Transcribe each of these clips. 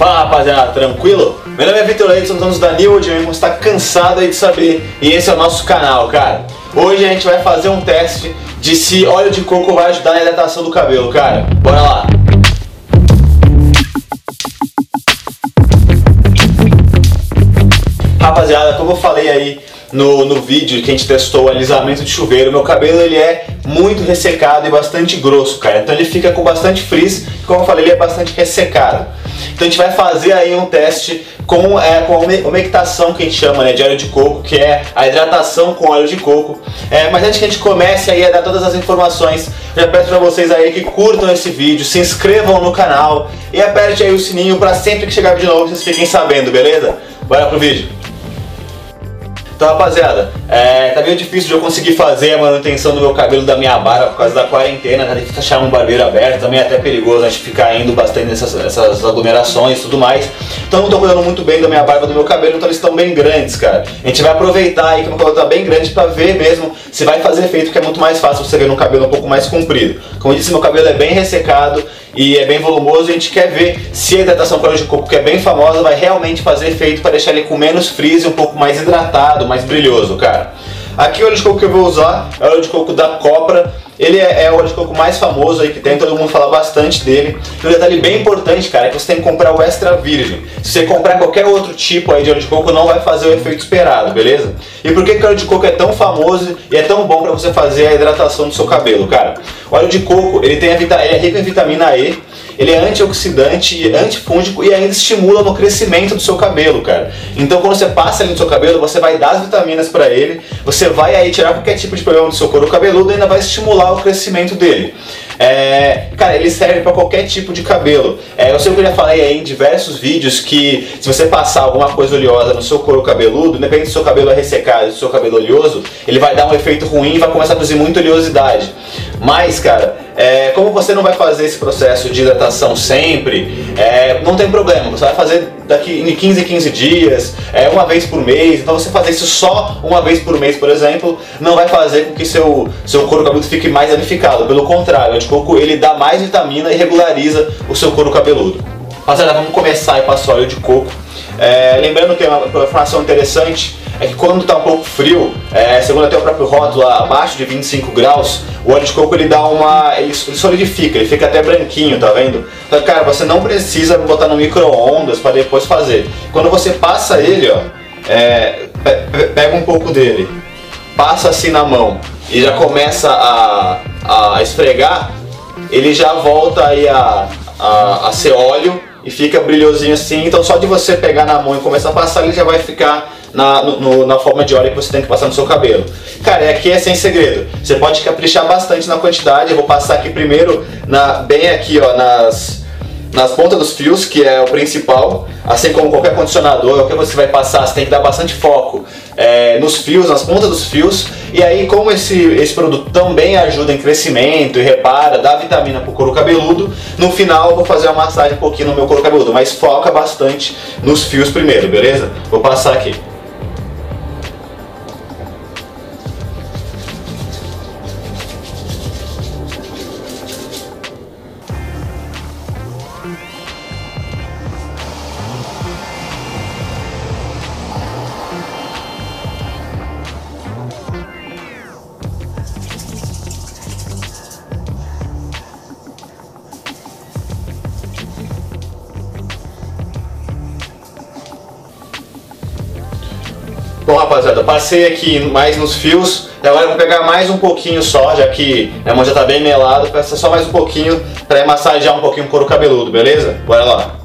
Fala rapaziada, tranquilo? Meu nome é Vitor Leite, somos donos da New Audio você está cansado aí de saber e esse é o nosso canal, cara. Hoje a gente vai fazer um teste de se óleo de coco vai ajudar na hidratação do cabelo, cara. Bora lá! Rapaziada, como eu falei aí no, no vídeo que a gente testou o alisamento de chuveiro, meu cabelo ele é muito ressecado e bastante grosso, cara. Então ele fica com bastante frizz, como eu falei, ele é bastante ressecado. Então a gente vai fazer aí um teste com, é, com a umectação que a gente chama né, de óleo de coco, que é a hidratação com óleo de coco. É, mas antes que a gente comece aí a dar todas as informações, já peço para vocês aí que curtam esse vídeo, se inscrevam no canal e aperte aí o sininho para sempre que chegar vídeo novo vocês fiquem sabendo, beleza? Bora pro vídeo! Então, rapaziada, é, tá meio difícil de eu conseguir fazer a manutenção do meu cabelo da minha barba por causa da quarentena, tá difícil achar um barbeiro aberto, também é até perigoso a gente ficar indo bastante nessas, nessas aglomerações e tudo mais. Então não tô cuidando muito bem da minha barba do meu cabelo, então eles estão bem grandes, cara. A gente vai aproveitar aí que o meu cabelo tá bem grande pra ver mesmo se vai fazer efeito, porque é muito mais fácil você ver no cabelo um pouco mais comprido. Como eu disse, meu cabelo é bem ressecado, e é bem volumoso a gente quer ver se a hidratação com óleo de coco, que é bem famosa, vai realmente fazer efeito para deixar ele com menos frizz um pouco mais hidratado, mais brilhoso, cara. Aqui o óleo de coco que eu vou usar é o óleo de coco da Copra. Ele é, é, o óleo de coco mais famoso aí que tem, todo mundo fala bastante dele. E um detalhe bem importante, cara, é que você tem que comprar o extra virgem. Se você comprar qualquer outro tipo aí de óleo de coco, não vai fazer o efeito esperado, beleza? E por que, que o óleo de coco é tão famoso e é tão bom para você fazer a hidratação do seu cabelo, cara? O óleo de coco, ele, tem a ele é rico em vitamina E, ele é antioxidante, antifúngico e ainda estimula no crescimento do seu cabelo, cara. Então quando você passa ali no seu cabelo, você vai dar as vitaminas para ele, você vai aí tirar qualquer tipo de problema do seu couro cabeludo e ainda vai estimular o crescimento dele. É, cara, ele serve para qualquer tipo de cabelo. É, eu sei que eu já falei aí em diversos vídeos que se você passar alguma coisa oleosa no seu couro cabeludo, independente se o seu cabelo é ressecado se o seu cabelo é oleoso, ele vai dar um efeito ruim e vai começar a produzir muita oleosidade. Mas, cara, é, como você não vai fazer esse processo de hidratação sempre, é, não tem problema. Você vai fazer daqui em 15 15 dias, é, uma vez por mês. Então você fazer isso só uma vez por mês, por exemplo, não vai fazer com que seu, seu couro cabeludo fique mais danificado. Pelo contrário, o anticoco ele dá mais vitamina e regulariza o seu couro cabeludo. Rapaziada, vamos começar aí passar óleo de coco. É, lembrando que é uma informação interessante é que quando está um pouco frio, é, segundo até o próprio rótulo, abaixo de 25 graus, o óleo de coco ele dá uma. ele solidifica, ele fica até branquinho, tá vendo? Então, cara, você não precisa botar no micro-ondas para depois fazer. Quando você passa ele, ó, é, pega um pouco dele, passa assim na mão e já começa a, a esfregar, ele já volta aí a, a, a ser óleo e fica brilhosinho assim. Então só de você pegar na mão e começar a passar, ele já vai ficar na, no, na forma de óleo que você tem que passar no seu cabelo. Cara, aqui é sem segredo. Você pode caprichar bastante na quantidade. Eu vou passar aqui primeiro, na, bem aqui, ó, nas, nas pontas dos fios, que é o principal. Assim como qualquer condicionador, o que você vai passar, você tem que dar bastante foco é, nos fios, nas pontas dos fios. E aí, como esse, esse produto também ajuda em crescimento e repara, dá vitamina pro couro cabeludo, no final eu vou fazer uma massagem um pouquinho no meu couro cabeludo, mas foca bastante nos fios primeiro, beleza? Vou passar aqui. Bom, rapaziada, passei aqui mais nos fios. E agora eu vou pegar mais um pouquinho só, já que a mão já tá bem melada. Peça só mais um pouquinho para massagear um pouquinho o couro cabeludo, beleza? Bora lá.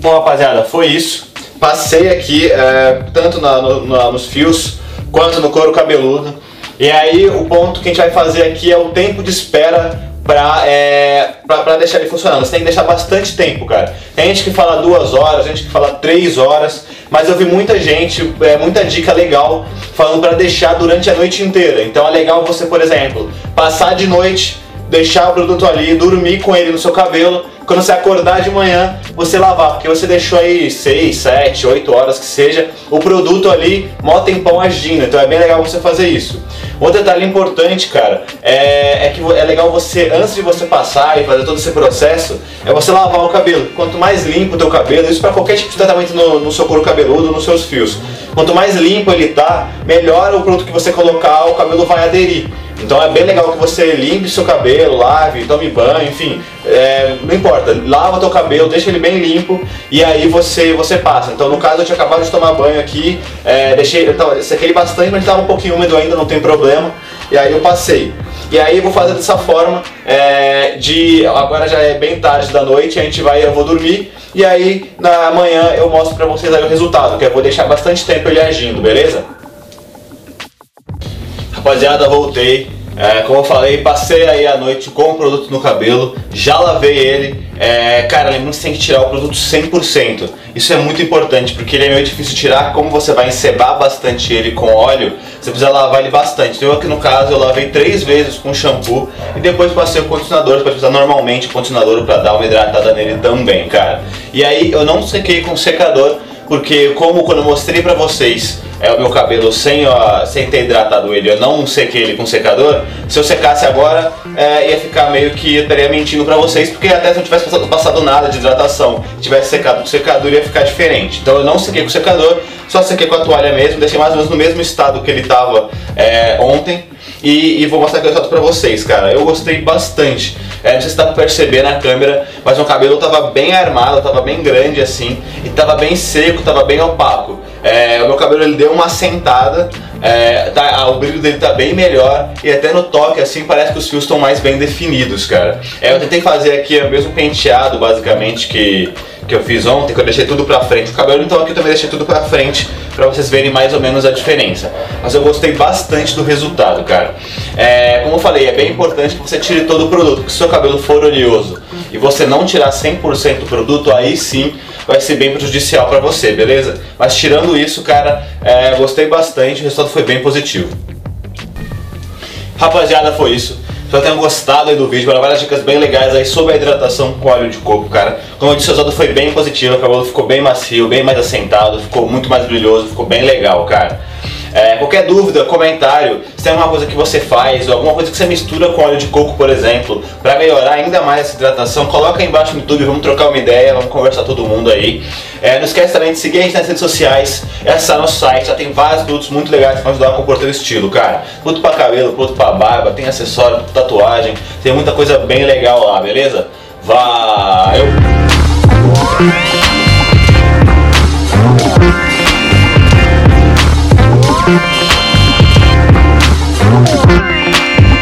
Bom, rapaziada, foi isso. Passei aqui, é, tanto na, no, na, nos fios, quanto no couro cabeludo. E aí, o ponto que a gente vai fazer aqui é o tempo de espera pra, é, pra, pra, deixar ele funcionando. Você tem que deixar bastante tempo, cara. Tem gente que fala duas horas, gente que fala três horas, mas eu vi muita gente, é, muita dica legal falando para deixar durante a noite inteira. Então é legal você, por exemplo, passar de noite, deixar o produto ali, dormir com ele no seu cabelo, quando você acordar de manhã, você lavar, porque você deixou aí 6, 7, 8 horas que seja, o produto ali, mó tempão agindo, então é bem legal você fazer isso. Outro detalhe importante, cara, é, é que é legal você, antes de você passar e fazer todo esse processo, é você lavar o cabelo. Quanto mais limpo o teu cabelo, isso para qualquer tipo de tratamento no, no seu couro cabeludo, nos seus fios. Quanto mais limpo ele tá, melhor o produto que você colocar, o cabelo vai aderir. Então é bem legal que você limpe seu cabelo, lave, tome banho, enfim, é, não importa, lava teu cabelo, deixa ele bem limpo e aí você você passa. Então no caso eu tinha acabado de tomar banho aqui, é, deixei, eu sequei bastante, mas estava um pouquinho úmido ainda, não tem problema. E aí eu passei. E aí eu vou fazer dessa forma, é, de agora já é bem tarde da noite, a gente vai, eu vou dormir e aí na manhã eu mostro pra vocês aí o resultado, que eu vou deixar bastante tempo ele agindo, beleza? Rapaziada, voltei. É, como eu falei, passei aí a noite com o produto no cabelo, já lavei ele. É, cara, lembrando que você tem que tirar o produto 100%. Isso é muito importante porque ele é meio difícil tirar. Como você vai encebar bastante ele com óleo, você precisa lavar ele bastante. Então, aqui no caso, eu lavei três vezes com shampoo e depois passei o condicionador. Você pode usar normalmente o condicionador para dar uma hidratada nele também, cara. E aí eu não sequei com secador porque como quando eu mostrei pra vocês é, o meu cabelo sem, ó, sem ter hidratado ele, eu não sequei ele com secador, se eu secasse agora é, ia ficar meio que eu estaria mentindo pra vocês, porque até se não tivesse passado, passado nada de hidratação, tivesse secado com secador ia ficar diferente. Então eu não sequei com secador, só sequei com a toalha mesmo, deixei mais ou menos no mesmo estado que ele tava é, ontem. E, e, vou mostrar aqui o resultado pra vocês, cara. Eu gostei bastante. É, não sei se dá pra perceber na câmera, mas o cabelo tava bem armado, tava bem grande assim, e tava bem seco, tava bem opaco. É, o meu cabelo ele deu uma assentada, é, tá, o brilho dele tá bem melhor e até no toque assim parece que os fios estão mais bem definidos, cara. É, eu tentei fazer aqui o mesmo penteado basicamente que, que eu fiz ontem, que eu deixei tudo pra frente. O cabelo então aqui eu também deixei tudo pra frente para vocês verem mais ou menos a diferença. Mas eu gostei bastante do resultado, cara. É, como eu falei, é bem importante que você tire todo o produto, porque se seu cabelo for oleoso e você não tirar 100% do produto, aí sim vai ser bem prejudicial para você, beleza? Mas tirando isso, cara, é, gostei bastante, o resultado foi bem positivo. Rapaziada, foi isso. Espero tenham gostado aí do vídeo, várias dicas bem legais aí sobre a hidratação com óleo de coco, cara. Como eu disse, o resultado foi bem positivo, o cabelo ficou bem macio, bem mais assentado, ficou muito mais brilhoso, ficou bem legal, cara. É, qualquer dúvida, comentário, se tem alguma coisa que você faz, ou alguma coisa que você mistura com óleo de coco, por exemplo, para melhorar ainda mais essa hidratação, coloca aí embaixo no YouTube, vamos trocar uma ideia, vamos conversar todo mundo aí. É, não esquece também de seguir a gente nas redes sociais, acessar nosso site, já tem vários produtos muito legais para ajudar a compor teu estilo, cara. Produto para cabelo, produto para barba, tem acessório, tatuagem, tem muita coisa bem legal lá, beleza? Valeu!